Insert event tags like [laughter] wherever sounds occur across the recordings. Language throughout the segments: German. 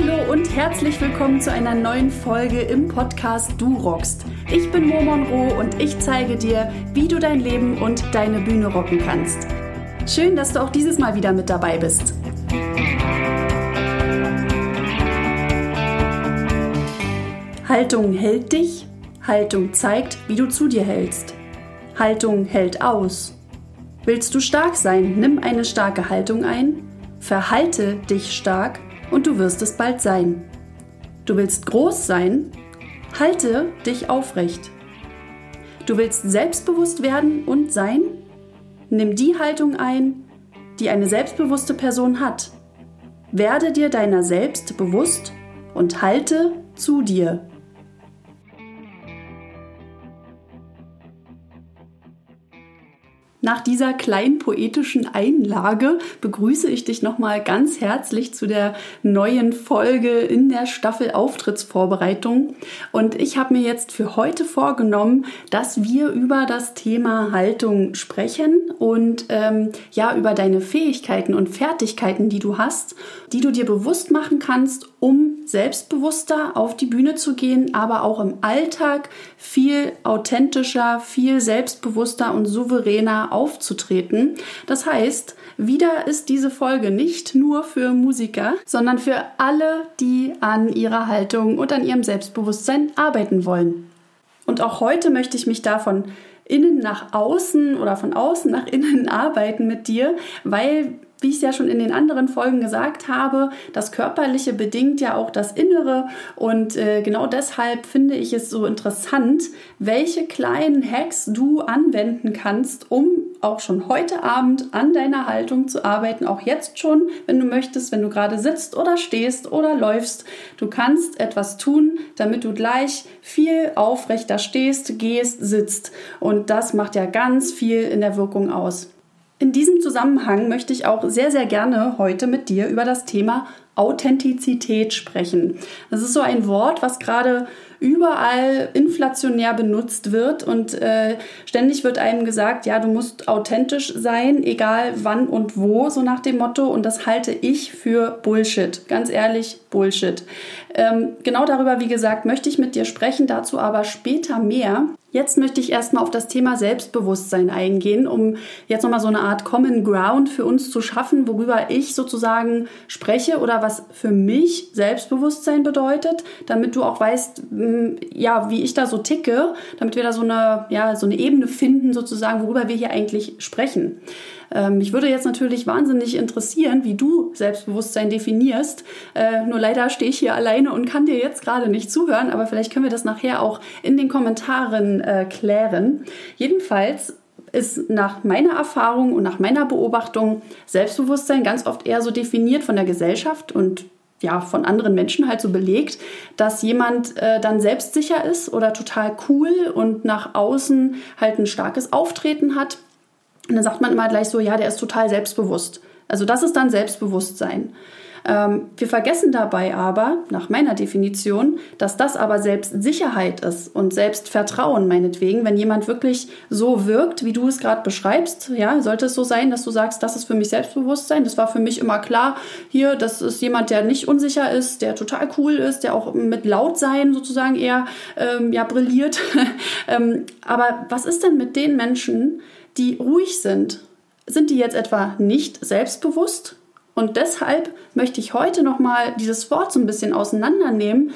Hallo und herzlich willkommen zu einer neuen Folge im Podcast Du rockst. Ich bin Mo Monroe und ich zeige dir, wie du dein Leben und deine Bühne rocken kannst. Schön, dass du auch dieses Mal wieder mit dabei bist. Haltung hält dich, Haltung zeigt, wie du zu dir hältst. Haltung hält aus. Willst du stark sein, nimm eine starke Haltung ein, verhalte dich stark und du wirst es bald sein. Du willst groß sein, halte dich aufrecht. Du willst selbstbewusst werden und sein, nimm die Haltung ein, die eine selbstbewusste Person hat. Werde dir deiner selbst bewusst und halte zu dir. Nach dieser kleinen poetischen Einlage begrüße ich dich nochmal ganz herzlich zu der neuen Folge in der Staffel Auftrittsvorbereitung. Und ich habe mir jetzt für heute vorgenommen, dass wir über das Thema Haltung sprechen und ähm, ja über deine Fähigkeiten und Fertigkeiten, die du hast, die du dir bewusst machen kannst, um selbstbewusster auf die Bühne zu gehen, aber auch im Alltag viel authentischer, viel selbstbewusster und souveräner aufzutreten. Das heißt, wieder ist diese Folge nicht nur für Musiker, sondern für alle, die an ihrer Haltung und an ihrem Selbstbewusstsein arbeiten wollen. Und auch heute möchte ich mich davon innen nach außen oder von außen nach innen [laughs] arbeiten mit dir, weil wie ich es ja schon in den anderen Folgen gesagt habe, das Körperliche bedingt ja auch das Innere und äh, genau deshalb finde ich es so interessant, welche kleinen Hacks du anwenden kannst, um auch schon heute Abend an deiner Haltung zu arbeiten, auch jetzt schon, wenn du möchtest, wenn du gerade sitzt oder stehst oder läufst. Du kannst etwas tun, damit du gleich viel aufrechter stehst, gehst, sitzt und das macht ja ganz viel in der Wirkung aus. In diesem Zusammenhang möchte ich auch sehr, sehr gerne heute mit dir über das Thema Authentizität sprechen. Das ist so ein Wort, was gerade überall inflationär benutzt wird und äh, ständig wird einem gesagt, ja, du musst authentisch sein, egal wann und wo, so nach dem Motto. Und das halte ich für Bullshit. Ganz ehrlich, Bullshit. Ähm, genau darüber, wie gesagt, möchte ich mit dir sprechen, dazu aber später mehr. Jetzt möchte ich erstmal auf das Thema Selbstbewusstsein eingehen, um jetzt nochmal so eine Art Common Ground für uns zu schaffen, worüber ich sozusagen spreche oder was für mich Selbstbewusstsein bedeutet, damit du auch weißt, ja, wie ich da so ticke, damit wir da so eine, ja, so eine Ebene finden, sozusagen, worüber wir hier eigentlich sprechen. Ähm, mich würde jetzt natürlich wahnsinnig interessieren, wie du Selbstbewusstsein definierst. Äh, nur leider stehe ich hier alleine und kann dir jetzt gerade nicht zuhören, aber vielleicht können wir das nachher auch in den Kommentaren äh, klären. Jedenfalls ist nach meiner Erfahrung und nach meiner Beobachtung Selbstbewusstsein ganz oft eher so definiert von der Gesellschaft und ja, von anderen Menschen halt so belegt, dass jemand äh, dann selbstsicher ist oder total cool und nach außen halt ein starkes Auftreten hat. Und dann sagt man immer gleich so, ja, der ist total selbstbewusst. Also das ist dann Selbstbewusstsein. Ähm, wir vergessen dabei aber, nach meiner Definition, dass das aber Selbstsicherheit ist und Selbstvertrauen meinetwegen. Wenn jemand wirklich so wirkt, wie du es gerade beschreibst, ja, sollte es so sein, dass du sagst, das ist für mich Selbstbewusstsein. Das war für mich immer klar. Hier, das ist jemand, der nicht unsicher ist, der total cool ist, der auch mit Lautsein sozusagen eher ähm, ja, brilliert. [laughs] ähm, aber was ist denn mit den Menschen, die ruhig sind? Sind die jetzt etwa nicht selbstbewusst? Und deshalb möchte ich heute nochmal dieses Wort so ein bisschen auseinandernehmen,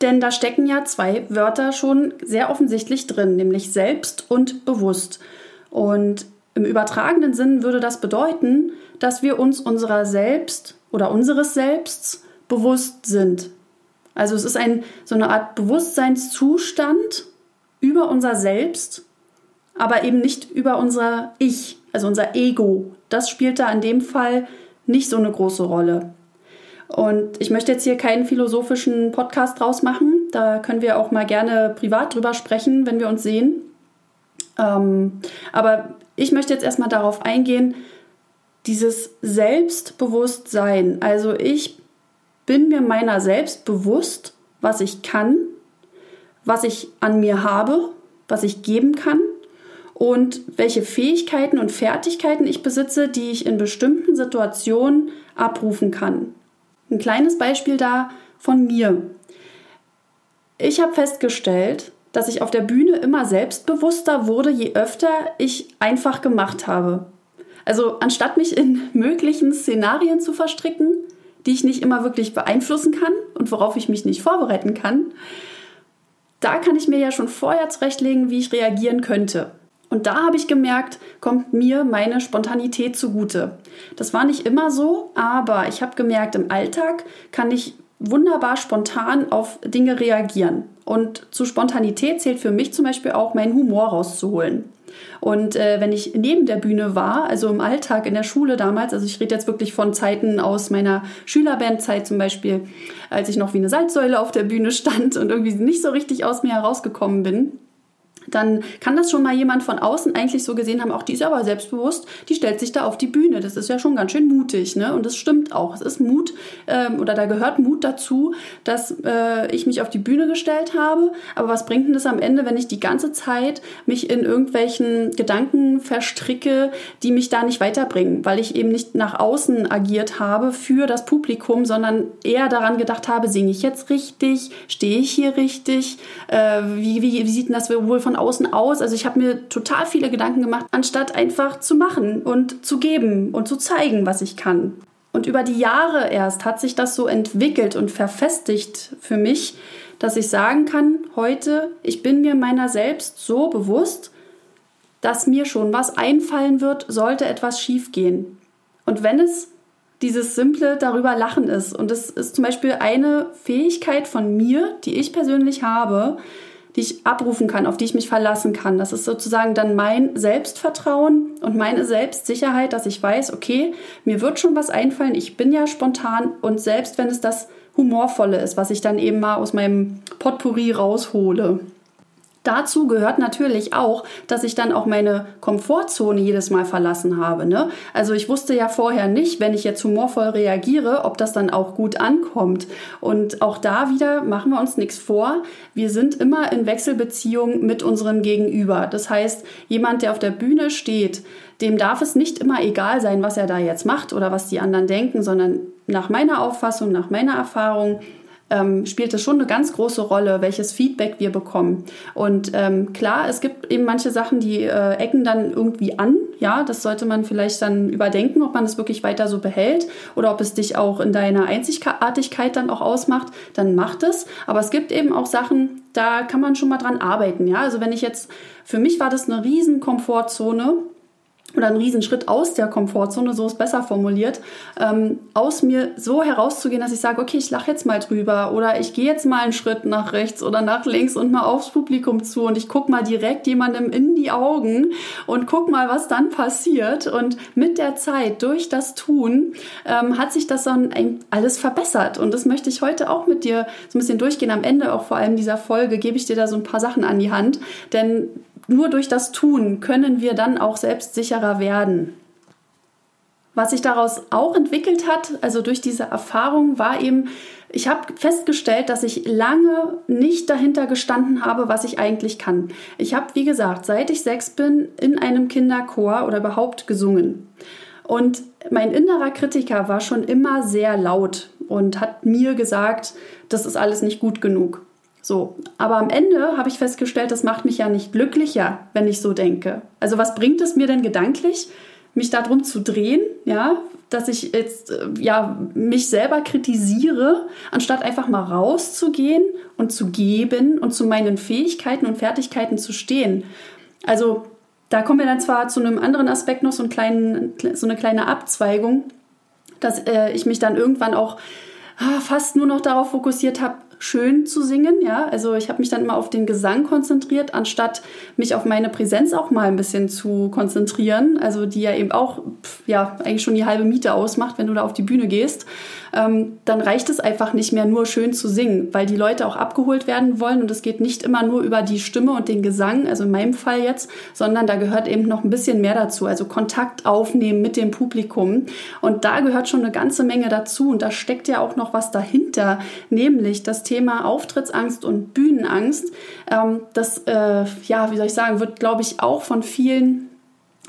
denn da stecken ja zwei Wörter schon sehr offensichtlich drin, nämlich selbst und bewusst. Und im übertragenen Sinn würde das bedeuten, dass wir uns unserer selbst oder unseres Selbsts bewusst sind. Also es ist ein, so eine Art Bewusstseinszustand über unser Selbst, aber eben nicht über unser Ich, also unser Ego. Das spielt da in dem Fall nicht so eine große Rolle. Und ich möchte jetzt hier keinen philosophischen Podcast draus machen. Da können wir auch mal gerne privat drüber sprechen, wenn wir uns sehen. Ähm, aber ich möchte jetzt erstmal darauf eingehen, dieses Selbstbewusstsein. Also ich bin mir meiner selbst bewusst, was ich kann, was ich an mir habe, was ich geben kann und welche Fähigkeiten und Fertigkeiten ich besitze, die ich in bestimmten Situationen abrufen kann. Ein kleines Beispiel da von mir. Ich habe festgestellt, dass ich auf der Bühne immer selbstbewusster wurde, je öfter ich einfach gemacht habe. Also anstatt mich in möglichen Szenarien zu verstricken, die ich nicht immer wirklich beeinflussen kann und worauf ich mich nicht vorbereiten kann, da kann ich mir ja schon vorher zurechtlegen, wie ich reagieren könnte. Und da habe ich gemerkt, kommt mir meine Spontanität zugute. Das war nicht immer so, aber ich habe gemerkt, im Alltag kann ich wunderbar spontan auf Dinge reagieren. Und zu Spontanität zählt für mich zum Beispiel auch, meinen Humor rauszuholen. Und äh, wenn ich neben der Bühne war, also im Alltag in der Schule damals, also ich rede jetzt wirklich von Zeiten aus meiner Schülerbandzeit zum Beispiel, als ich noch wie eine Salzsäule auf der Bühne stand und irgendwie nicht so richtig aus mir herausgekommen bin, dann kann das schon mal jemand von außen eigentlich so gesehen haben, auch die ist aber selbstbewusst, die stellt sich da auf die Bühne. Das ist ja schon ganz schön mutig, ne? Und das stimmt auch. Es ist Mut ähm, oder da gehört Mut dazu, dass äh, ich mich auf die Bühne gestellt habe. Aber was bringt denn das am Ende, wenn ich die ganze Zeit mich in irgendwelchen Gedanken verstricke, die mich da nicht weiterbringen, weil ich eben nicht nach außen agiert habe für das Publikum, sondern eher daran gedacht habe, singe ich jetzt richtig, stehe ich hier richtig, äh, wie, wie, wie sieht denn das wohl von außen aus. Also ich habe mir total viele Gedanken gemacht, anstatt einfach zu machen und zu geben und zu zeigen, was ich kann. Und über die Jahre erst hat sich das so entwickelt und verfestigt für mich, dass ich sagen kann, heute, ich bin mir meiner selbst so bewusst, dass mir schon was einfallen wird, sollte etwas schiefgehen. Und wenn es dieses simple darüber lachen ist, und das ist zum Beispiel eine Fähigkeit von mir, die ich persönlich habe, die ich abrufen kann, auf die ich mich verlassen kann. Das ist sozusagen dann mein Selbstvertrauen und meine Selbstsicherheit, dass ich weiß, okay, mir wird schon was einfallen, ich bin ja spontan und selbst wenn es das Humorvolle ist, was ich dann eben mal aus meinem Potpourri raushole. Dazu gehört natürlich auch, dass ich dann auch meine Komfortzone jedes Mal verlassen habe. Ne? Also ich wusste ja vorher nicht, wenn ich jetzt humorvoll reagiere, ob das dann auch gut ankommt. Und auch da wieder machen wir uns nichts vor. Wir sind immer in Wechselbeziehung mit unserem Gegenüber. Das heißt, jemand, der auf der Bühne steht, dem darf es nicht immer egal sein, was er da jetzt macht oder was die anderen denken, sondern nach meiner Auffassung, nach meiner Erfahrung, ähm, spielt es schon eine ganz große Rolle, welches Feedback wir bekommen. Und ähm, klar, es gibt eben manche Sachen, die äh, ecken dann irgendwie an. Ja, das sollte man vielleicht dann überdenken, ob man es wirklich weiter so behält oder ob es dich auch in deiner Einzigartigkeit dann auch ausmacht. Dann macht es. Aber es gibt eben auch Sachen, da kann man schon mal dran arbeiten. Ja, also wenn ich jetzt, für mich war das eine riesen Komfortzone oder ein Riesenschritt aus der Komfortzone, so ist besser formuliert, ähm, aus mir so herauszugehen, dass ich sage, okay, ich lache jetzt mal drüber oder ich gehe jetzt mal einen Schritt nach rechts oder nach links und mal aufs Publikum zu und ich gucke mal direkt jemandem in die Augen und guck mal, was dann passiert. Und mit der Zeit, durch das Tun, ähm, hat sich das dann alles verbessert. Und das möchte ich heute auch mit dir so ein bisschen durchgehen. Am Ende auch vor allem dieser Folge gebe ich dir da so ein paar Sachen an die Hand, denn nur durch das Tun können wir dann auch selbstsicherer werden. Was sich daraus auch entwickelt hat, also durch diese Erfahrung, war eben, ich habe festgestellt, dass ich lange nicht dahinter gestanden habe, was ich eigentlich kann. Ich habe, wie gesagt, seit ich sechs bin, in einem Kinderchor oder überhaupt gesungen. Und mein innerer Kritiker war schon immer sehr laut und hat mir gesagt, das ist alles nicht gut genug. So, aber am Ende habe ich festgestellt, das macht mich ja nicht glücklicher, wenn ich so denke. Also was bringt es mir denn gedanklich, mich darum zu drehen, ja, dass ich jetzt äh, ja mich selber kritisiere, anstatt einfach mal rauszugehen und zu geben und zu meinen Fähigkeiten und Fertigkeiten zu stehen. Also da kommen wir dann zwar zu einem anderen Aspekt noch so, einen kleinen, so eine kleine Abzweigung, dass äh, ich mich dann irgendwann auch fast nur noch darauf fokussiert habe, schön zu singen. Ja, also ich habe mich dann immer auf den Gesang konzentriert, anstatt mich auf meine Präsenz auch mal ein bisschen zu konzentrieren. Also die ja eben auch, ja, eigentlich schon die halbe Miete ausmacht, wenn du da auf die Bühne gehst. Ähm, dann reicht es einfach nicht mehr nur schön zu singen, weil die Leute auch abgeholt werden wollen und es geht nicht immer nur über die Stimme und den Gesang, also in meinem Fall jetzt, sondern da gehört eben noch ein bisschen mehr dazu, also Kontakt aufnehmen mit dem Publikum und da gehört schon eine ganze Menge dazu und da steckt ja auch noch was dahinter, nämlich das Thema Auftrittsangst und Bühnenangst. Ähm, das, äh, ja, wie soll ich sagen, wird, glaube ich, auch von vielen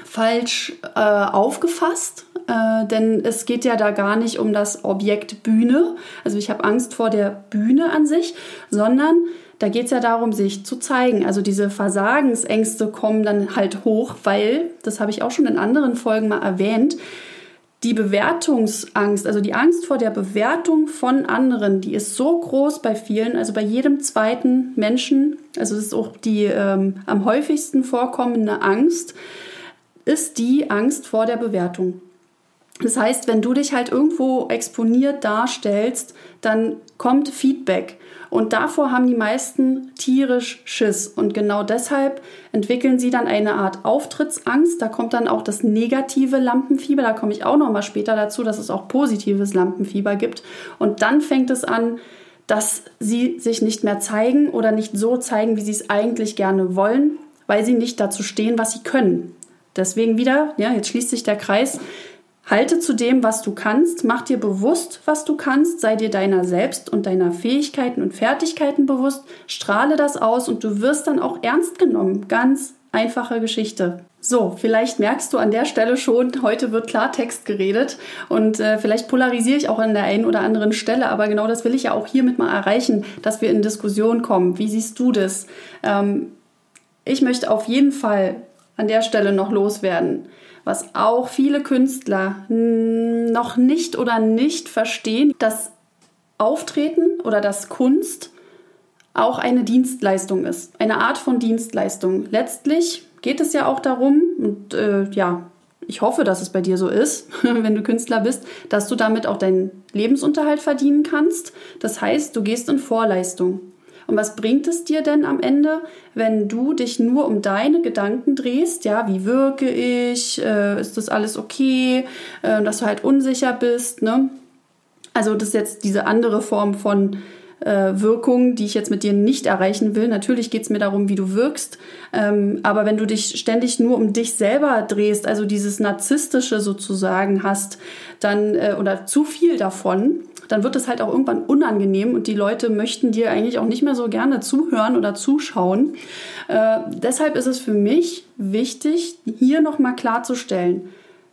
falsch äh, aufgefasst. Äh, denn es geht ja da gar nicht um das Objekt Bühne. Also ich habe Angst vor der Bühne an sich, sondern da geht es ja darum, sich zu zeigen. Also diese Versagensängste kommen dann halt hoch, weil, das habe ich auch schon in anderen Folgen mal erwähnt, die Bewertungsangst, also die Angst vor der Bewertung von anderen, die ist so groß bei vielen, also bei jedem zweiten Menschen, also das ist auch die ähm, am häufigsten vorkommende Angst, ist die Angst vor der Bewertung. Das heißt, wenn du dich halt irgendwo exponiert darstellst, dann kommt Feedback. Und davor haben die meisten tierisch Schiss. Und genau deshalb entwickeln sie dann eine Art Auftrittsangst. Da kommt dann auch das negative Lampenfieber. Da komme ich auch noch mal später dazu, dass es auch positives Lampenfieber gibt. Und dann fängt es an, dass sie sich nicht mehr zeigen oder nicht so zeigen, wie sie es eigentlich gerne wollen, weil sie nicht dazu stehen, was sie können. Deswegen wieder, ja, jetzt schließt sich der Kreis. Halte zu dem, was du kannst, mach dir bewusst, was du kannst, sei dir deiner selbst und deiner Fähigkeiten und Fertigkeiten bewusst, strahle das aus und du wirst dann auch ernst genommen. Ganz einfache Geschichte. So, vielleicht merkst du an der Stelle schon, heute wird Klartext geredet und äh, vielleicht polarisiere ich auch an der einen oder anderen Stelle, aber genau das will ich ja auch hiermit mal erreichen, dass wir in Diskussion kommen. Wie siehst du das? Ähm, ich möchte auf jeden Fall an der Stelle noch loswerden was auch viele Künstler noch nicht oder nicht verstehen, dass Auftreten oder dass Kunst auch eine Dienstleistung ist, eine Art von Dienstleistung. Letztlich geht es ja auch darum, und äh, ja, ich hoffe, dass es bei dir so ist, [laughs] wenn du Künstler bist, dass du damit auch deinen Lebensunterhalt verdienen kannst. Das heißt, du gehst in Vorleistung. Und was bringt es dir denn am Ende, wenn du dich nur um deine Gedanken drehst? Ja, wie wirke ich? Äh, ist das alles okay? Äh, dass du halt unsicher bist, ne? Also das ist jetzt diese andere Form von äh, Wirkung, die ich jetzt mit dir nicht erreichen will. Natürlich geht es mir darum, wie du wirkst. Ähm, aber wenn du dich ständig nur um dich selber drehst, also dieses Narzisstische sozusagen hast, dann äh, oder zu viel davon, dann wird es halt auch irgendwann unangenehm und die Leute möchten dir eigentlich auch nicht mehr so gerne zuhören oder zuschauen. Äh, deshalb ist es für mich wichtig, hier nochmal klarzustellen,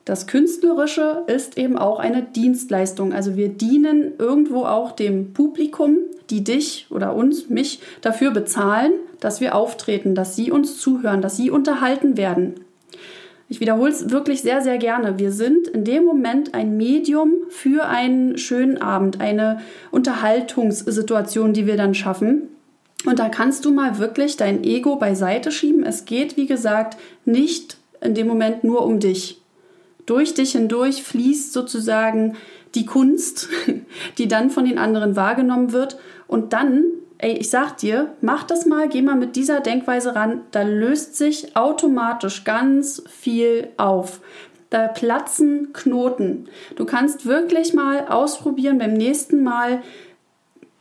das Künstlerische ist eben auch eine Dienstleistung. Also wir dienen irgendwo auch dem Publikum, die dich oder uns, mich dafür bezahlen, dass wir auftreten, dass sie uns zuhören, dass sie unterhalten werden. Ich wiederhole es wirklich sehr, sehr gerne. Wir sind in dem Moment ein Medium für einen schönen Abend, eine Unterhaltungssituation, die wir dann schaffen. Und da kannst du mal wirklich dein Ego beiseite schieben. Es geht, wie gesagt, nicht in dem Moment nur um dich. Durch dich hindurch fließt sozusagen die Kunst, [laughs] die dann von den anderen wahrgenommen wird. Und dann ey, ich sag dir, mach das mal, geh mal mit dieser Denkweise ran, da löst sich automatisch ganz viel auf. Da platzen Knoten. Du kannst wirklich mal ausprobieren, beim nächsten Mal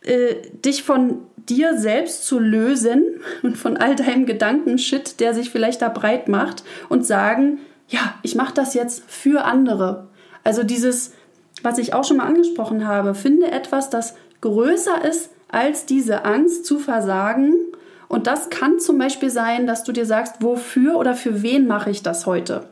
äh, dich von dir selbst zu lösen [laughs] und von all deinem Gedankenshit, der sich vielleicht da breit macht und sagen, ja, ich mache das jetzt für andere. Also dieses, was ich auch schon mal angesprochen habe, finde etwas, das größer ist als diese Angst zu versagen. Und das kann zum Beispiel sein, dass du dir sagst, wofür oder für wen mache ich das heute?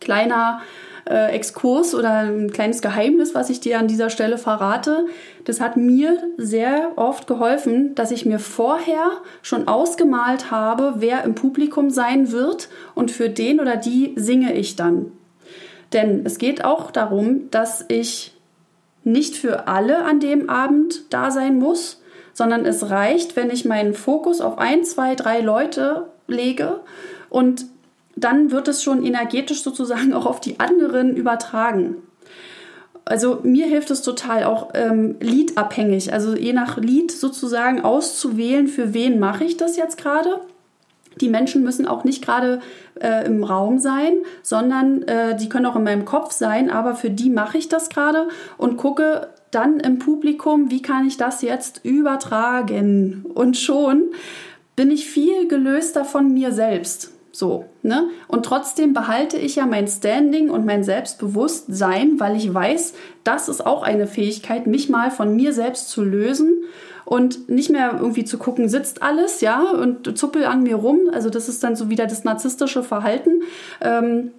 Kleiner äh, Exkurs oder ein kleines Geheimnis, was ich dir an dieser Stelle verrate. Das hat mir sehr oft geholfen, dass ich mir vorher schon ausgemalt habe, wer im Publikum sein wird und für den oder die singe ich dann. Denn es geht auch darum, dass ich nicht für alle an dem Abend da sein muss, sondern es reicht, wenn ich meinen Fokus auf ein, zwei, drei Leute lege und dann wird es schon energetisch sozusagen auch auf die anderen übertragen. Also mir hilft es total auch ähm, liedabhängig, also je nach Lied sozusagen auszuwählen, für wen mache ich das jetzt gerade die Menschen müssen auch nicht gerade äh, im Raum sein, sondern äh, die können auch in meinem Kopf sein, aber für die mache ich das gerade und gucke dann im Publikum, wie kann ich das jetzt übertragen? Und schon bin ich viel gelöster von mir selbst. So, ne? Und trotzdem behalte ich ja mein Standing und mein Selbstbewusstsein, weil ich weiß, das ist auch eine Fähigkeit, mich mal von mir selbst zu lösen und nicht mehr irgendwie zu gucken, sitzt alles, ja, und zuppel an mir rum. Also das ist dann so wieder das narzisstische Verhalten. Ähm,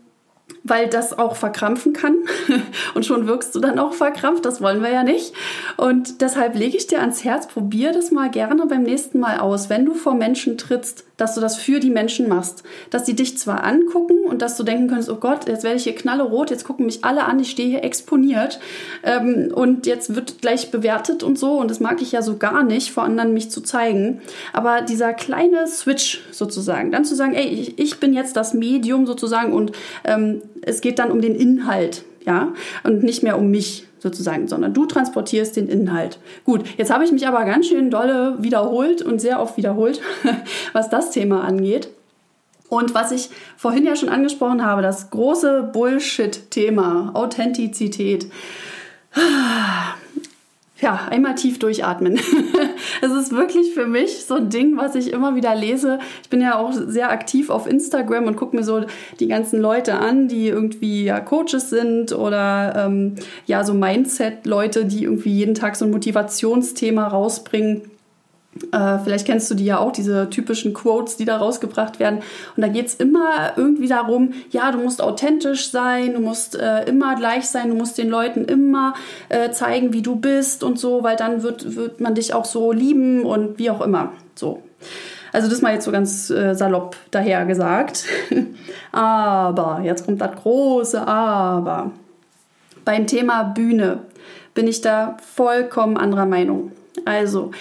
weil das auch verkrampfen kann [laughs] und schon wirkst du dann auch verkrampft, das wollen wir ja nicht. Und deshalb lege ich dir ans Herz, probier das mal gerne beim nächsten Mal aus, wenn du vor Menschen trittst, dass du das für die Menschen machst, dass sie dich zwar angucken und dass du denken könntest, oh Gott, jetzt werde ich hier knallerot, jetzt gucken mich alle an, ich stehe hier exponiert ähm, und jetzt wird gleich bewertet und so und das mag ich ja so gar nicht, vor anderen mich zu zeigen. Aber dieser kleine Switch sozusagen, dann zu sagen, ey, ich, ich bin jetzt das Medium sozusagen und ähm, es geht dann um den Inhalt, ja, und nicht mehr um mich sozusagen, sondern du transportierst den Inhalt. Gut, jetzt habe ich mich aber ganz schön dolle wiederholt und sehr oft wiederholt, [laughs] was das Thema angeht. Und was ich vorhin ja schon angesprochen habe, das große Bullshit-Thema, Authentizität [sighs] ja, einmal tief durchatmen. [laughs] Es ist wirklich für mich so ein Ding, was ich immer wieder lese. Ich bin ja auch sehr aktiv auf Instagram und gucke mir so die ganzen Leute an, die irgendwie ja Coaches sind oder ähm, ja so Mindset-Leute, die irgendwie jeden Tag so ein Motivationsthema rausbringen. Äh, vielleicht kennst du die ja auch, diese typischen Quotes, die da rausgebracht werden. Und da geht es immer irgendwie darum, ja, du musst authentisch sein, du musst äh, immer gleich sein, du musst den Leuten immer äh, zeigen, wie du bist und so, weil dann wird, wird man dich auch so lieben und wie auch immer. So. Also das mal jetzt so ganz äh, salopp daher gesagt. [laughs] aber, jetzt kommt das große Aber. Beim Thema Bühne bin ich da vollkommen anderer Meinung. Also,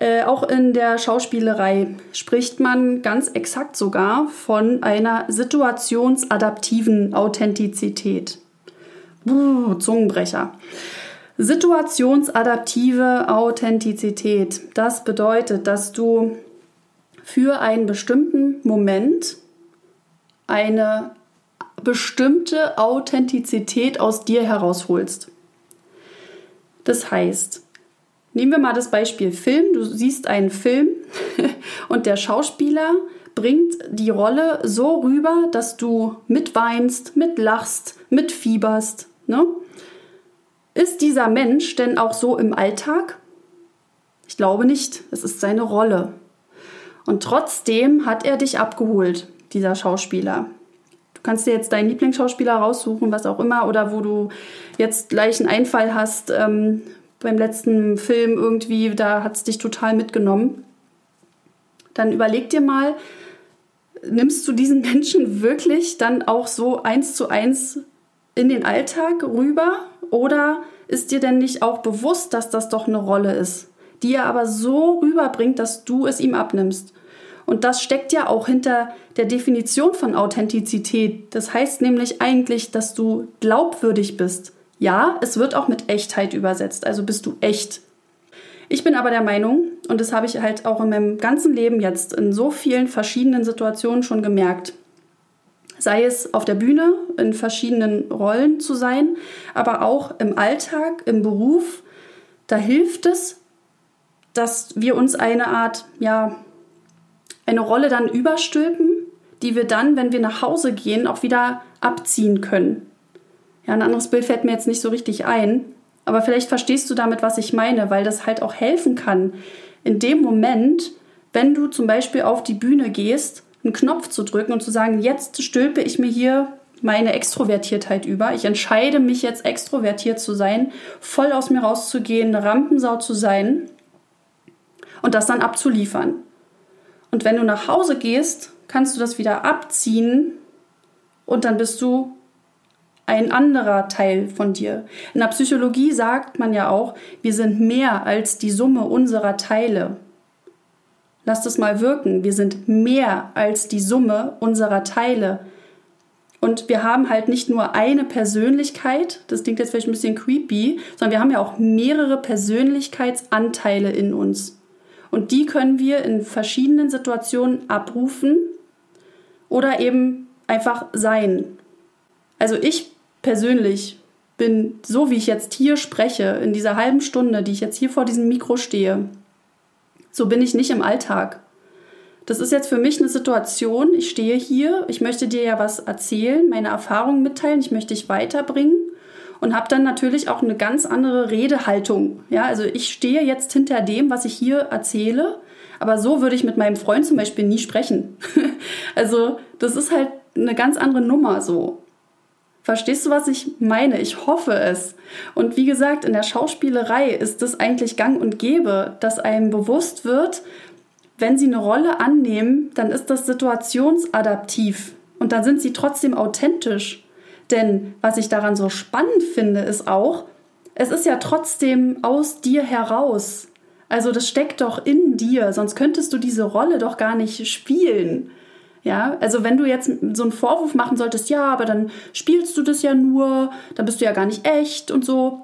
äh, auch in der Schauspielerei spricht man ganz exakt sogar von einer situationsadaptiven Authentizität. Uh, Zungenbrecher. Situationsadaptive Authentizität. Das bedeutet, dass du für einen bestimmten Moment eine bestimmte Authentizität aus dir herausholst. Das heißt, Nehmen wir mal das Beispiel Film. Du siehst einen Film [laughs] und der Schauspieler bringt die Rolle so rüber, dass du mitweinst, mitlachst, mitfieberst. Ne? Ist dieser Mensch denn auch so im Alltag? Ich glaube nicht. Es ist seine Rolle. Und trotzdem hat er dich abgeholt, dieser Schauspieler. Du kannst dir jetzt deinen Lieblingsschauspieler raussuchen, was auch immer, oder wo du jetzt gleich einen Einfall hast, ähm, beim letzten Film irgendwie, da hat es dich total mitgenommen. Dann überleg dir mal, nimmst du diesen Menschen wirklich dann auch so eins zu eins in den Alltag rüber? Oder ist dir denn nicht auch bewusst, dass das doch eine Rolle ist, die er aber so rüberbringt, dass du es ihm abnimmst? Und das steckt ja auch hinter der Definition von Authentizität. Das heißt nämlich eigentlich, dass du glaubwürdig bist, ja, es wird auch mit Echtheit übersetzt, also bist du echt. Ich bin aber der Meinung, und das habe ich halt auch in meinem ganzen Leben jetzt in so vielen verschiedenen Situationen schon gemerkt, sei es auf der Bühne in verschiedenen Rollen zu sein, aber auch im Alltag, im Beruf, da hilft es, dass wir uns eine Art, ja, eine Rolle dann überstülpen, die wir dann, wenn wir nach Hause gehen, auch wieder abziehen können. Ja, ein anderes Bild fällt mir jetzt nicht so richtig ein, aber vielleicht verstehst du damit, was ich meine, weil das halt auch helfen kann, in dem Moment, wenn du zum Beispiel auf die Bühne gehst, einen Knopf zu drücken und zu sagen, jetzt stülpe ich mir hier meine Extrovertiertheit über. Ich entscheide mich jetzt extrovertiert zu sein, voll aus mir rauszugehen, eine Rampensau zu sein und das dann abzuliefern. Und wenn du nach Hause gehst, kannst du das wieder abziehen und dann bist du ein anderer Teil von dir. In der Psychologie sagt man ja auch, wir sind mehr als die Summe unserer Teile. Lass das mal wirken. Wir sind mehr als die Summe unserer Teile. Und wir haben halt nicht nur eine Persönlichkeit, das klingt jetzt vielleicht ein bisschen creepy, sondern wir haben ja auch mehrere Persönlichkeitsanteile in uns. Und die können wir in verschiedenen Situationen abrufen oder eben einfach sein. Also ich persönlich bin, so wie ich jetzt hier spreche, in dieser halben Stunde, die ich jetzt hier vor diesem Mikro stehe, so bin ich nicht im Alltag. Das ist jetzt für mich eine Situation, ich stehe hier, ich möchte dir ja was erzählen, meine Erfahrungen mitteilen, ich möchte dich weiterbringen und habe dann natürlich auch eine ganz andere Redehaltung. Ja, also ich stehe jetzt hinter dem, was ich hier erzähle, aber so würde ich mit meinem Freund zum Beispiel nie sprechen. [laughs] also das ist halt eine ganz andere Nummer so. Verstehst du, was ich meine? Ich hoffe es. Und wie gesagt, in der Schauspielerei ist es eigentlich gang und gäbe, dass einem bewusst wird, wenn sie eine Rolle annehmen, dann ist das situationsadaptiv und dann sind sie trotzdem authentisch. Denn was ich daran so spannend finde, ist auch, es ist ja trotzdem aus dir heraus. Also das steckt doch in dir, sonst könntest du diese Rolle doch gar nicht spielen. Ja, also wenn du jetzt so einen Vorwurf machen solltest, ja, aber dann spielst du das ja nur, dann bist du ja gar nicht echt und so,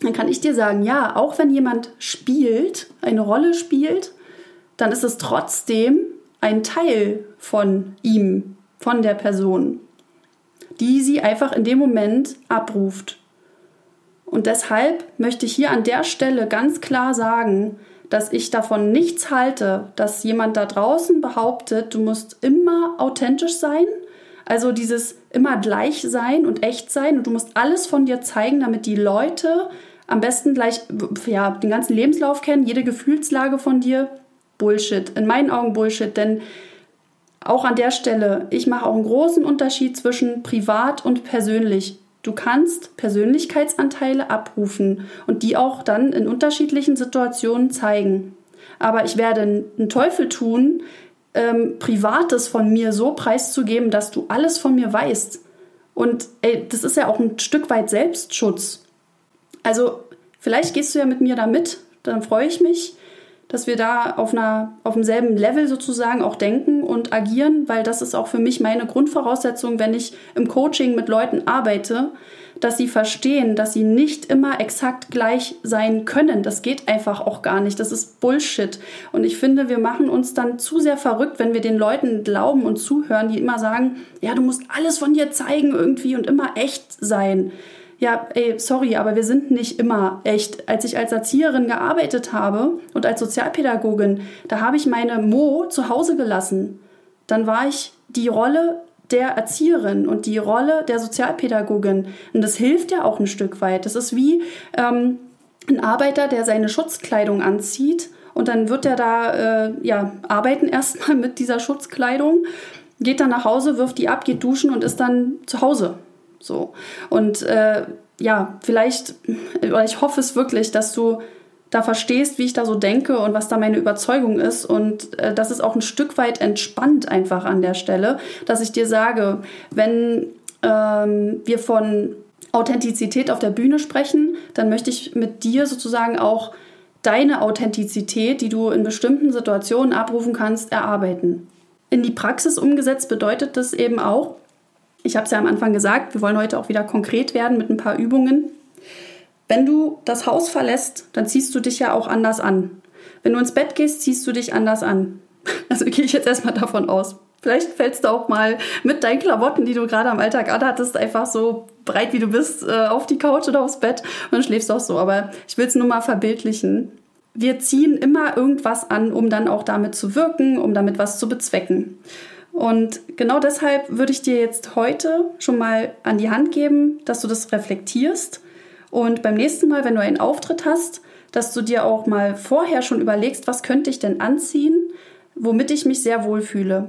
dann kann ich dir sagen, ja, auch wenn jemand spielt, eine Rolle spielt, dann ist es trotzdem ein Teil von ihm, von der Person, die sie einfach in dem Moment abruft. Und deshalb möchte ich hier an der Stelle ganz klar sagen, dass ich davon nichts halte, dass jemand da draußen behauptet, du musst immer authentisch sein. Also dieses immer gleich sein und echt sein und du musst alles von dir zeigen, damit die Leute am besten gleich ja, den ganzen Lebenslauf kennen, jede Gefühlslage von dir. Bullshit. In meinen Augen Bullshit, denn auch an der Stelle, ich mache auch einen großen Unterschied zwischen privat und persönlich. Du kannst Persönlichkeitsanteile abrufen und die auch dann in unterschiedlichen Situationen zeigen. Aber ich werde einen Teufel tun, ähm, Privates von mir so preiszugeben, dass du alles von mir weißt. Und ey, das ist ja auch ein Stück weit Selbstschutz. Also vielleicht gehst du ja mit mir da mit, dann freue ich mich dass wir da auf, einer, auf demselben Level sozusagen auch denken und agieren, weil das ist auch für mich meine Grundvoraussetzung, wenn ich im Coaching mit Leuten arbeite, dass sie verstehen, dass sie nicht immer exakt gleich sein können. Das geht einfach auch gar nicht. Das ist Bullshit. Und ich finde, wir machen uns dann zu sehr verrückt, wenn wir den Leuten glauben und zuhören, die immer sagen, ja, du musst alles von dir zeigen irgendwie und immer echt sein ja, ey, sorry, aber wir sind nicht immer echt. Als ich als Erzieherin gearbeitet habe und als Sozialpädagogin, da habe ich meine Mo zu Hause gelassen. Dann war ich die Rolle der Erzieherin und die Rolle der Sozialpädagogin. Und das hilft ja auch ein Stück weit. Das ist wie ähm, ein Arbeiter, der seine Schutzkleidung anzieht und dann wird er da äh, ja, arbeiten [laughs] erstmal mit dieser Schutzkleidung, geht dann nach Hause, wirft die ab, geht duschen und ist dann zu Hause. So. Und äh, ja, vielleicht, oder ich hoffe es wirklich, dass du da verstehst, wie ich da so denke und was da meine Überzeugung ist. Und äh, das ist auch ein Stück weit entspannt einfach an der Stelle, dass ich dir sage, wenn ähm, wir von Authentizität auf der Bühne sprechen, dann möchte ich mit dir sozusagen auch deine Authentizität, die du in bestimmten Situationen abrufen kannst, erarbeiten. In die Praxis umgesetzt bedeutet das eben auch, ich habe es ja am Anfang gesagt, wir wollen heute auch wieder konkret werden mit ein paar Übungen. Wenn du das Haus verlässt, dann ziehst du dich ja auch anders an. Wenn du ins Bett gehst, ziehst du dich anders an. [laughs] Also gehe ich jetzt erstmal davon aus. Vielleicht fällst du auch mal mit deinen Klamotten, die du gerade am Alltag anhattest, einfach so breit wie du bist, äh, auf die Couch oder aufs Bett und dann schläfst auch so. Aber ich will es nur mal verbildlichen. Wir ziehen immer irgendwas an, um dann auch damit zu wirken, um damit was zu bezwecken. Und genau deshalb würde ich dir jetzt heute schon mal an die Hand geben, dass du das reflektierst und beim nächsten Mal, wenn du einen Auftritt hast, dass du dir auch mal vorher schon überlegst, was könnte ich denn anziehen, womit ich mich sehr wohl fühle.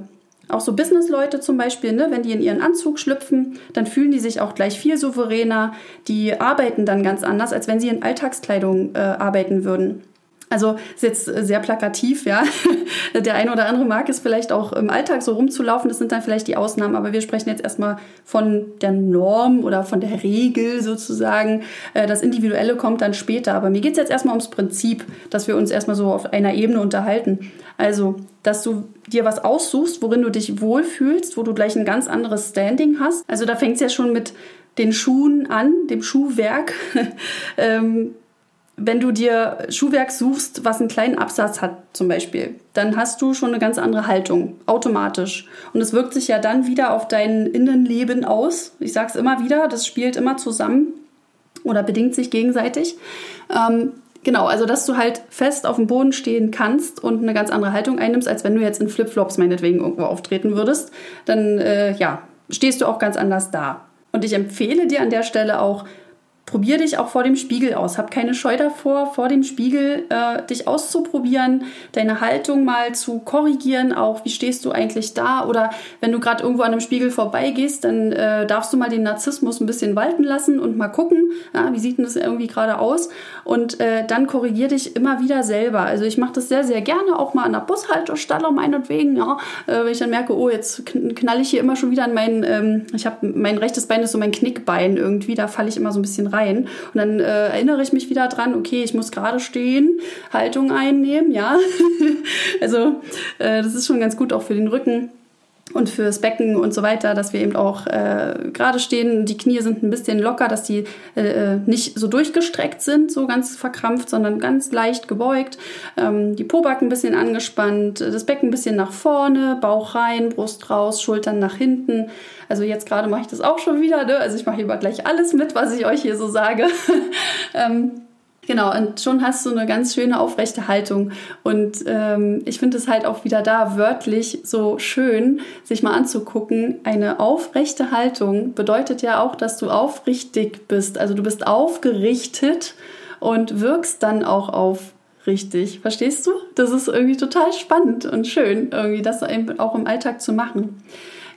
Auch so Businessleute zum Beispiel, ne, wenn die in ihren Anzug schlüpfen, dann fühlen die sich auch gleich viel souveräner. Die arbeiten dann ganz anders, als wenn sie in Alltagskleidung äh, arbeiten würden. Also ist jetzt sehr plakativ, ja. [laughs] Der eine oder andere mag es vielleicht auch im Alltag so rumzulaufen, das sind dann vielleicht die Ausnahmen, aber wir sprechen jetzt erstmal von der Norm oder von der Regel sozusagen. Äh, das Individuelle kommt dann später, aber mir geht es jetzt erstmal ums Prinzip, dass wir uns erstmal so auf einer Ebene unterhalten. Also, dass du dir was aussuchst, worin du dich wohlfühlst, wo du gleich ein ganz anderes Standing hast. Also da fängt es ja schon mit den Schuhen an, dem Schuhwerk. [laughs] ähm, wenn du dir Schuhwerk suchst, was einen kleinen Absatz hat zum Beispiel, dann hast du schon eine ganz andere Haltung, automatisch. Und es wirkt sich ja dann wieder auf dein Innenleben aus. Ich sage es immer wieder, das spielt immer zusammen oder bedingt sich gegenseitig. Ähm, genau, also dass du halt fest auf dem Boden stehen kannst und eine ganz andere Haltung einnimmst, als wenn du jetzt in Flipflops meinetwegen irgendwo auftreten würdest, dann äh, ja, stehst du auch ganz anders da. Und ich empfehle dir an der Stelle auch, probier dich auch vor dem Spiegel aus. Hab keine Scheu davor, vor dem Spiegel äh, dich auszuprobieren, deine Haltung mal zu korrigieren, auch wie stehst du eigentlich da oder wenn du gerade irgendwo an einem Spiegel vorbeigehst, dann äh, darfst du mal den Narzissmus ein bisschen walten lassen und mal gucken, ja, wie sieht denn das irgendwie gerade aus und äh, dann korrigier dich immer wieder selber. Also ich mache das sehr, sehr gerne, auch mal an der Bushaltestelle meinetwegen, ja, äh, wenn ich dann merke, oh, jetzt knall ich hier immer schon wieder an mein, ähm, ich habe mein rechtes Bein ist so mein Knickbein irgendwie, da falle ich immer so ein bisschen rein. Und dann äh, erinnere ich mich wieder dran, okay, ich muss gerade stehen, Haltung einnehmen, ja. [laughs] also äh, das ist schon ganz gut auch für den Rücken und fürs Becken und so weiter, dass wir eben auch äh, gerade stehen. Die Knie sind ein bisschen locker, dass die äh, nicht so durchgestreckt sind, so ganz verkrampft, sondern ganz leicht gebeugt. Ähm, die Pobacken ein bisschen angespannt, das Becken ein bisschen nach vorne, Bauch rein, Brust raus, Schultern nach hinten. Also jetzt gerade mache ich das auch schon wieder. Ne? Also ich mache lieber gleich alles mit, was ich euch hier so sage. [laughs] ähm, Genau, und schon hast du eine ganz schöne aufrechte Haltung. Und ähm, ich finde es halt auch wieder da wörtlich so schön, sich mal anzugucken. Eine aufrechte Haltung bedeutet ja auch, dass du aufrichtig bist. Also du bist aufgerichtet und wirkst dann auch aufrichtig. Verstehst du? Das ist irgendwie total spannend und schön, irgendwie das auch im Alltag zu machen.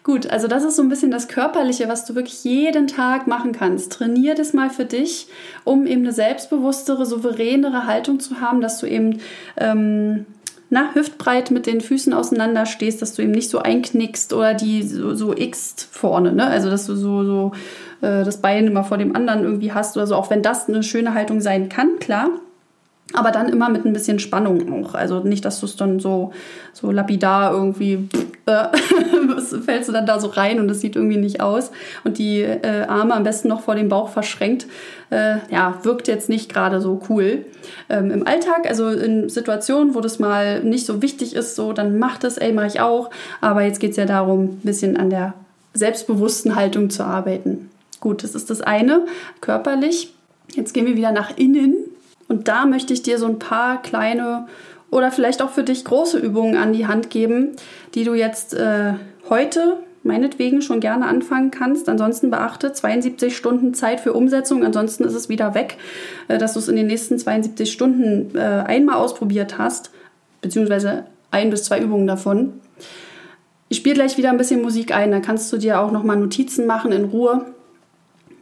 Gut, also das ist so ein bisschen das Körperliche, was du wirklich jeden Tag machen kannst. Trainier das mal für dich, um eben eine selbstbewusstere, souveränere Haltung zu haben, dass du eben ähm, na, hüftbreit mit den Füßen auseinander stehst, dass du eben nicht so einknickst oder die so, soxt vorne, ne? Also dass du so, so äh, das Bein immer vor dem anderen irgendwie hast oder so, auch wenn das eine schöne Haltung sein kann, klar aber dann immer mit ein bisschen Spannung auch. Also nicht, dass du es dann so, so lapidar irgendwie äh, [laughs] fällst du dann da so rein und es sieht irgendwie nicht aus. Und die äh, Arme am besten noch vor dem Bauch verschränkt. Äh, ja, wirkt jetzt nicht gerade so cool. Ähm, Im Alltag, also in Situationen, wo das mal nicht so wichtig ist, so, dann mach das, ey, mache ich auch. Aber jetzt geht es ja darum, ein bisschen an der selbstbewussten Haltung zu arbeiten. Gut, das ist das eine, körperlich. Jetzt gehen wir wieder nach innen und da möchte ich dir so ein paar kleine oder vielleicht auch für dich große Übungen an die Hand geben, die du jetzt äh, heute meinetwegen schon gerne anfangen kannst. Ansonsten beachte 72 Stunden Zeit für Umsetzung. Ansonsten ist es wieder weg, äh, dass du es in den nächsten 72 Stunden äh, einmal ausprobiert hast, beziehungsweise ein bis zwei Übungen davon. Ich spiele gleich wieder ein bisschen Musik ein, da kannst du dir auch nochmal Notizen machen in Ruhe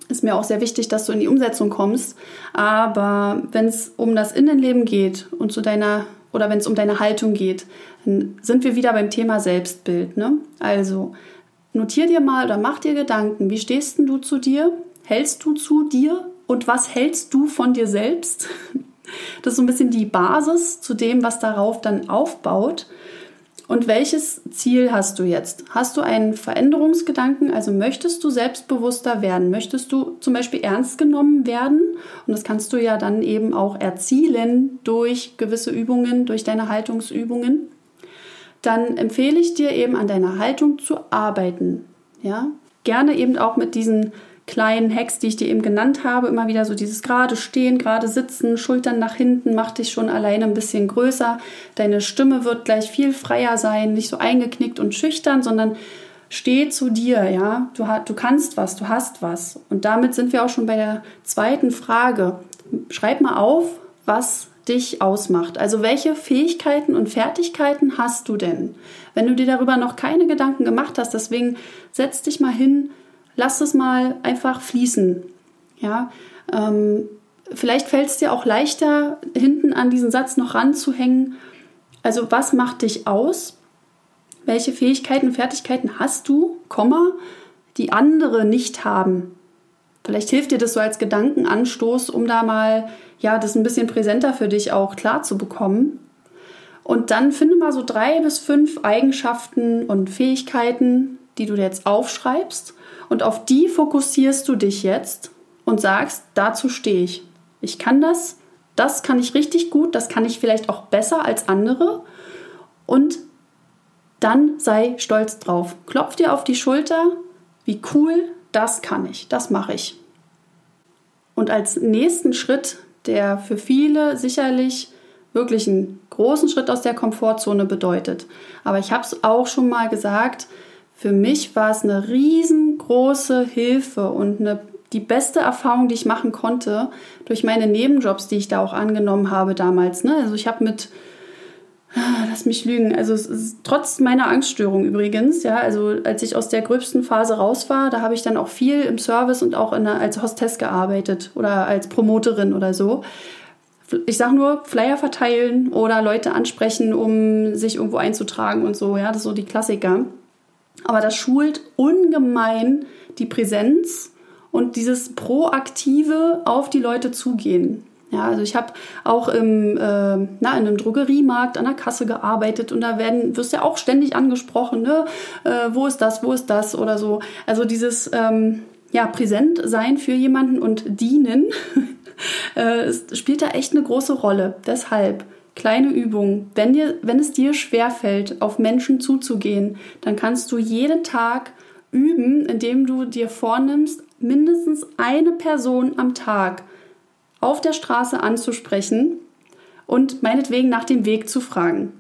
ist mir auch sehr wichtig, dass du in die Umsetzung kommst. Aber wenn es um das Innenleben geht und zu deiner oder wenn es um deine Haltung geht, dann sind wir wieder beim Thema Selbstbild. Ne? Also notier dir mal oder mach dir Gedanken, wie stehst du zu dir? Hältst du zu dir? Und was hältst du von dir selbst? [laughs] Das ist so ein bisschen die Basis zu dem, was darauf dann aufbaut. Und welches Ziel hast du jetzt? Hast du einen Veränderungsgedanken? Also möchtest du selbstbewusster werden? Möchtest du zum Beispiel ernst genommen werden? Und das kannst du ja dann eben auch erzielen durch gewisse Übungen, durch deine Haltungsübungen. Dann empfehle ich dir eben an deiner Haltung zu arbeiten. Ja, gerne eben auch mit diesen kleinen Hacks, die ich dir eben genannt habe, immer wieder so dieses gerade stehen, gerade sitzen, Schultern nach hinten, macht dich schon alleine ein bisschen größer. Deine Stimme wird gleich viel freier sein, nicht so eingeknickt und schüchtern, sondern steh zu dir, ja. Du, du kannst was, du hast was. Und damit sind wir auch schon bei der zweiten Frage. Schreib mal auf, was dich ausmacht. Also welche Fähigkeiten und Fertigkeiten hast du denn? Wenn du dir darüber noch keine Gedanken gemacht hast, deswegen setz dich mal hin, lass es mal einfach fließen. Ja, ähm, vielleicht fällt es dir auch leichter, hinten an diesen Satz noch ranzuhängen. Also, was macht dich aus? Welche Fähigkeiten, Fertigkeiten hast du, Komma, die andere nicht haben? Vielleicht hilft dir das so als Gedankenanstoß, um da mal, ja, das ein bisschen präsenter für dich auch klar zu bekommen. Und dann finde mal so drei bis fünf Eigenschaften und Fähigkeiten, die du jetzt aufschreibst und auf die fokussierst du dich jetzt und sagst, dazu stehe ich. Ich kann das, das kann ich richtig gut, das kann ich vielleicht auch besser als andere und dann sei stolz drauf. Klopf dir auf die Schulter, wie cool, das kann ich, das mache ich. Und als nächsten Schritt, der für viele sicherlich wirklich einen großen Schritt aus der Komfortzone bedeutet. Aber ich habe es auch schon mal gesagt, für mich war es eine riesengroße Hilfe und eine, die beste Erfahrung, die ich machen konnte, durch meine Nebenjobs, die ich da auch angenommen habe damals. Ne? Also ich habe mit Ah, lass mich lügen. Also ist, trotz meiner Angststörung übrigens, ja, also als ich aus der gröbsten Phase raus war, da habe ich dann auch viel im Service und auch der, als Hostess gearbeitet oder als Promoterin oder so. Ich sage nur Flyer verteilen oder Leute ansprechen, um sich irgendwo einzutragen und so, ja, das ist so die Klassiker. Aber das schult ungemein die Präsenz und dieses proaktive auf die Leute zugehen. Ja, also ich habe auch im, äh, na, in einem Drogeriemarkt an der Kasse gearbeitet und da werden, wirst ja auch ständig angesprochen, ne? Äh, wo ist das, wo ist das oder so. Also dieses ähm, ja, präsent sein für jemanden und dienen [laughs] äh, spielt da echt eine große Rolle. Deshalb kleine Übung. Wenn, dir, wenn es dir schwerfällt, auf Menschen zuzugehen, dann kannst du jeden Tag üben, indem du dir vornimmst, mindestens eine Person am Tag auf der Straße anzusprechen und meinetwegen nach dem Weg zu fragen.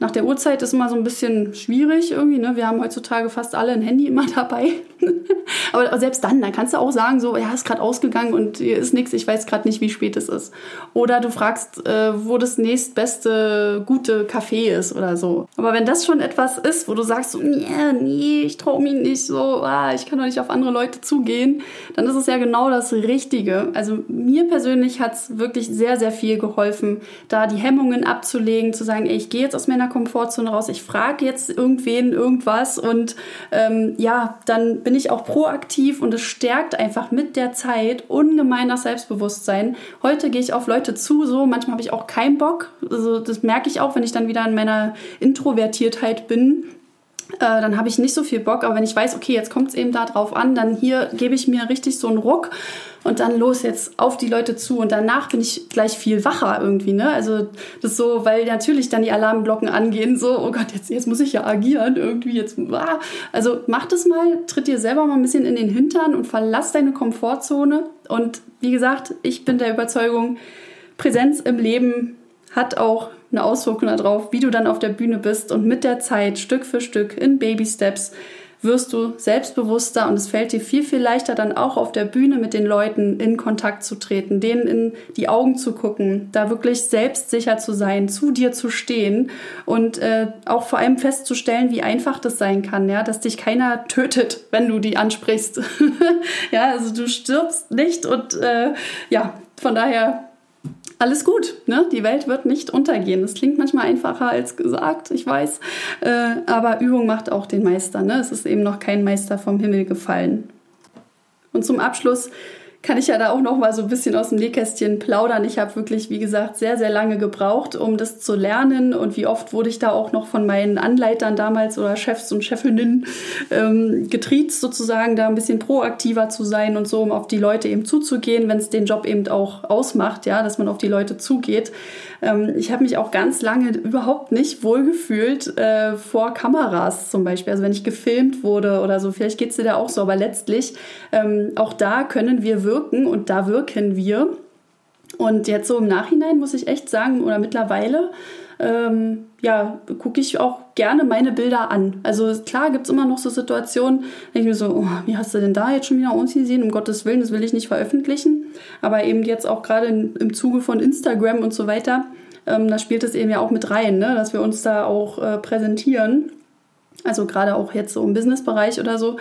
Nach der Uhrzeit ist immer so ein bisschen schwierig irgendwie. Ne? Wir haben heutzutage fast alle ein Handy immer [laughs] dabei. [laughs] Aber selbst dann, dann kannst du auch sagen, so, ja, ist gerade ausgegangen und hier ist nichts, ich weiß gerade nicht, wie spät es ist. Oder du fragst, äh, wo das nächstbeste gute Café ist oder so. Aber wenn das schon etwas ist, wo du sagst, so, nee, nee, ich traue mich nicht so, ah, ich kann doch nicht auf andere Leute zugehen, dann ist es ja genau das Richtige. Also mir persönlich hat es wirklich sehr, sehr viel geholfen, da die Hemmungen abzulegen, zu sagen, ey, ich gehe jetzt aus meiner Komfortzone raus, ich frage jetzt irgendwen irgendwas und ähm, ja, dann bin ich auch proaktiv und es stärkt einfach mit der Zeit ungemein das Selbstbewusstsein. Heute gehe ich auf Leute zu, so manchmal habe ich auch keinen Bock. Also das merke ich auch, wenn ich dann wieder in meiner Introvertiertheit bin äh, dann habe ich nicht so viel Bock. Aber wenn ich weiß, okay, jetzt kommt es eben da drauf an, dann hier gebe ich mir richtig so einen Ruck und dann los jetzt auf die Leute zu und danach bin ich gleich viel wacher irgendwie, ne? Also das so, weil natürlich dann die Alarmglocken angehen, so, oh Gott, jetzt, jetzt muss ich ja agieren, irgendwie jetzt, ah. Also mach das mal, tritt dir selber mal ein bisschen in den Hintern und verlass deine Komfortzone und wie gesagt, ich bin der Überzeugung, Präsenz im Leben hat auch eine Auswirkung darauf, wie du dann auf der Bühne bist und mit der Zeit, Stück für Stück, in Baby Steps, wirst du selbstbewusster und es fällt dir viel, viel leichter dann auch auf der Bühne mit den Leuten in Kontakt zu treten, denen in die Augen zu gucken, da wirklich selbstsicher zu sein, zu dir zu stehen und äh, auch vor allem festzustellen, wie einfach das sein kann, ja, dass dich keiner tötet, wenn du die ansprichst. [laughs] ja, also du stirbst nicht und äh, ja, von daher alles gut. Ne? Die Welt wird nicht untergehen. Das klingt manchmal einfacher als gesagt, ich weiß. Äh, aber Übung macht auch den Meister. Ne? Es ist eben noch kein Meister vom Himmel gefallen. Und zum Abschluss kann ich ja da auch noch mal so ein bisschen aus dem Nähkästchen plaudern. Ich habe wirklich, wie gesagt, sehr, sehr lange gebraucht, um das zu lernen. Und wie oft wurde ich da auch noch von meinen Anleitern damals oder Chefs und Chefinnen ähm, getriezt, sozusagen, da ein bisschen proaktiver zu sein und so, um auf die Leute eben zuzugehen, wenn es den Job eben auch ausmacht, ja, dass man auf die Leute zugeht. Ähm, ich habe mich auch ganz lange überhaupt nicht wohlgefühlt äh, vor Kameras zum Beispiel. Also wenn ich gefilmt wurde oder so, vielleicht geht es dir da auch so, aber letztlich ähm, auch da können wir wirken und da wirken wir. Und jetzt so im Nachhinein muss ich echt sagen, oder mittlerweile, ähm, ja, gucke ich auch gerne meine Bilder an. Also klar gibt es immer noch so Situationen, denke ich mir so, oh, wie hast du denn da jetzt schon wieder uns gesehen? Um Gottes Willen, das will ich nicht veröffentlichen. Aber eben jetzt auch gerade im Zuge von Instagram und so weiter, ähm, da spielt es eben ja auch mit rein, ne? dass wir uns da auch äh, präsentieren. Also gerade auch jetzt so im Businessbereich oder so.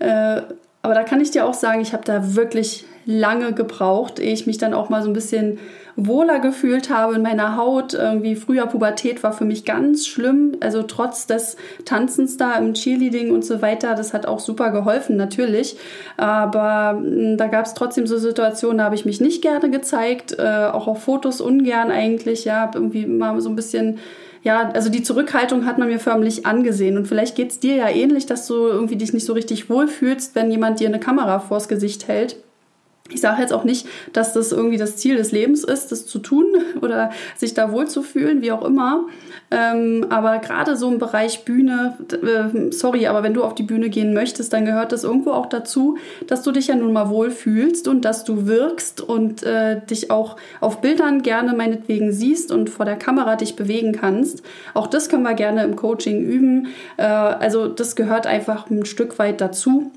Äh, aber da kann ich dir auch sagen, ich habe da wirklich lange gebraucht, ehe ich mich dann auch mal so ein bisschen wohler gefühlt habe in meiner Haut. Irgendwie früher Pubertät war für mich ganz schlimm. Also trotz des Tanzens da im Cheerleading und so weiter, das hat auch super geholfen natürlich. Aber hm, da gab es trotzdem so Situationen, da habe ich mich nicht gerne gezeigt, äh, auch auf Fotos ungern eigentlich. Ja, irgendwie mal so ein bisschen ja, also die Zurückhaltung hat man mir förmlich angesehen. Und vielleicht geht es dir ja ähnlich, dass du irgendwie dich nicht so richtig wohlfühlst, wenn jemand dir eine Kamera vors Gesicht hält. Ich sage jetzt auch nicht, dass das irgendwie das Ziel des Lebens ist, das zu tun [laughs] oder sich da wohlzufühlen, wie auch immer. Ähm, aber gerade so im Bereich Bühne, äh, sorry, aber wenn du auf die Bühne gehen möchtest, dann gehört das irgendwo auch dazu, dass du dich ja nun mal wohlfühlst und dass du wirkst und äh, dich auch auf Bildern gerne meinetwegen siehst und vor der Kamera dich bewegen kannst. Auch das können wir gerne im Coaching üben. Äh, also das gehört einfach ein Stück weit dazu.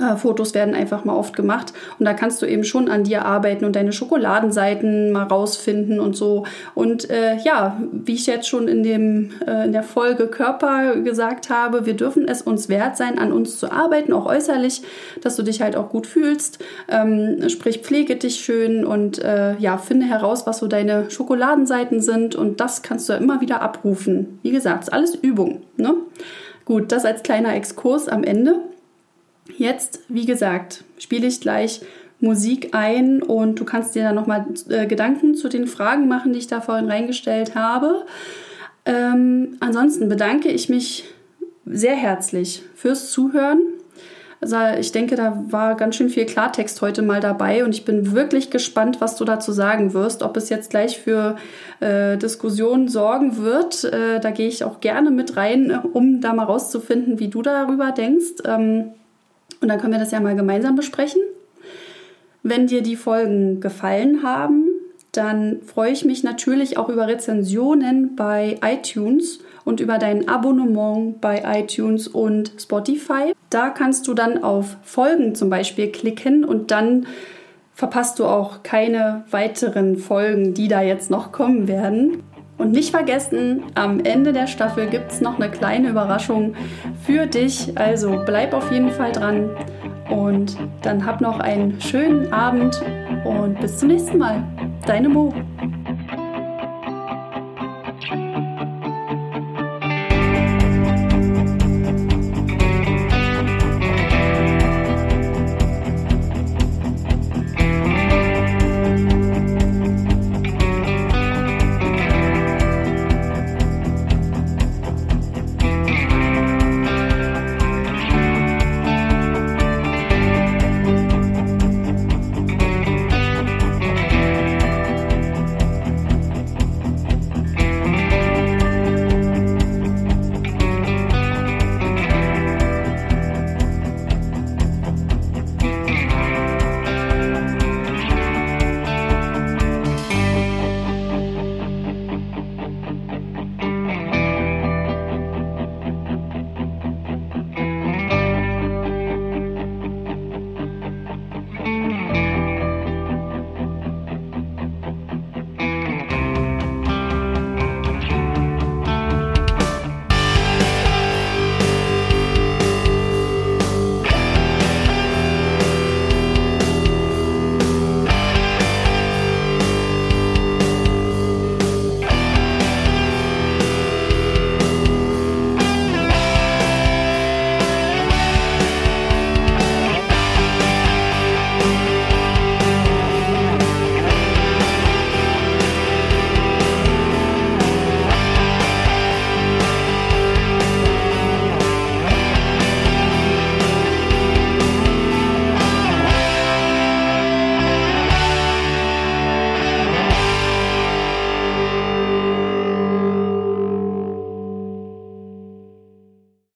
Äh, Fotos werden einfach mal oft gemacht und da kannst du eben schon an dir arbeiten und deine Schokoladenseiten mal rausfinden und so. Und äh, ja, wie ich jetzt schon in, dem, äh, in der Folge Körper gesagt habe, wir dürfen es uns wert sein, an uns zu arbeiten, auch äußerlich, dass du dich halt auch gut fühlst. Ähm, sprich, pflege dich schön und äh, ja, finde heraus, was so deine Schokoladenseiten sind und das kannst du ja immer wieder abrufen. Wie gesagt, ist alles Übung. Ne? Gut, das als kleiner Exkurs am Ende. Jetzt, wie gesagt, spiele ich gleich Musik ein und du kannst dir dann nochmal äh, Gedanken zu den Fragen machen, die ich da vorhin reingestellt habe. Ähm, ansonsten bedanke ich mich sehr herzlich fürs Zuhören. Also ich denke, da war ganz schön viel Klartext heute mal dabei und ich bin wirklich gespannt, was du dazu sagen wirst, ob es jetzt gleich für äh, Diskussionen sorgen wird. Äh, da gehe ich auch gerne mit rein, um da mal rauszufinden, wie du darüber denkst. Ähm, und dann können wir das ja mal gemeinsam besprechen. Wenn dir die Folgen gefallen haben, dann freue ich mich natürlich auch über Rezensionen bei iTunes und über dein Abonnement bei iTunes und Spotify. Da kannst du dann auf Folgen zum Beispiel klicken und dann verpasst du auch keine weiteren Folgen, die da jetzt noch kommen werden. Und nicht vergessen, am Ende der Staffel gibt es noch eine kleine Überraschung für dich. Also bleib auf jeden Fall dran und dann hab noch einen schönen Abend und bis zum nächsten Mal. Deine Mo.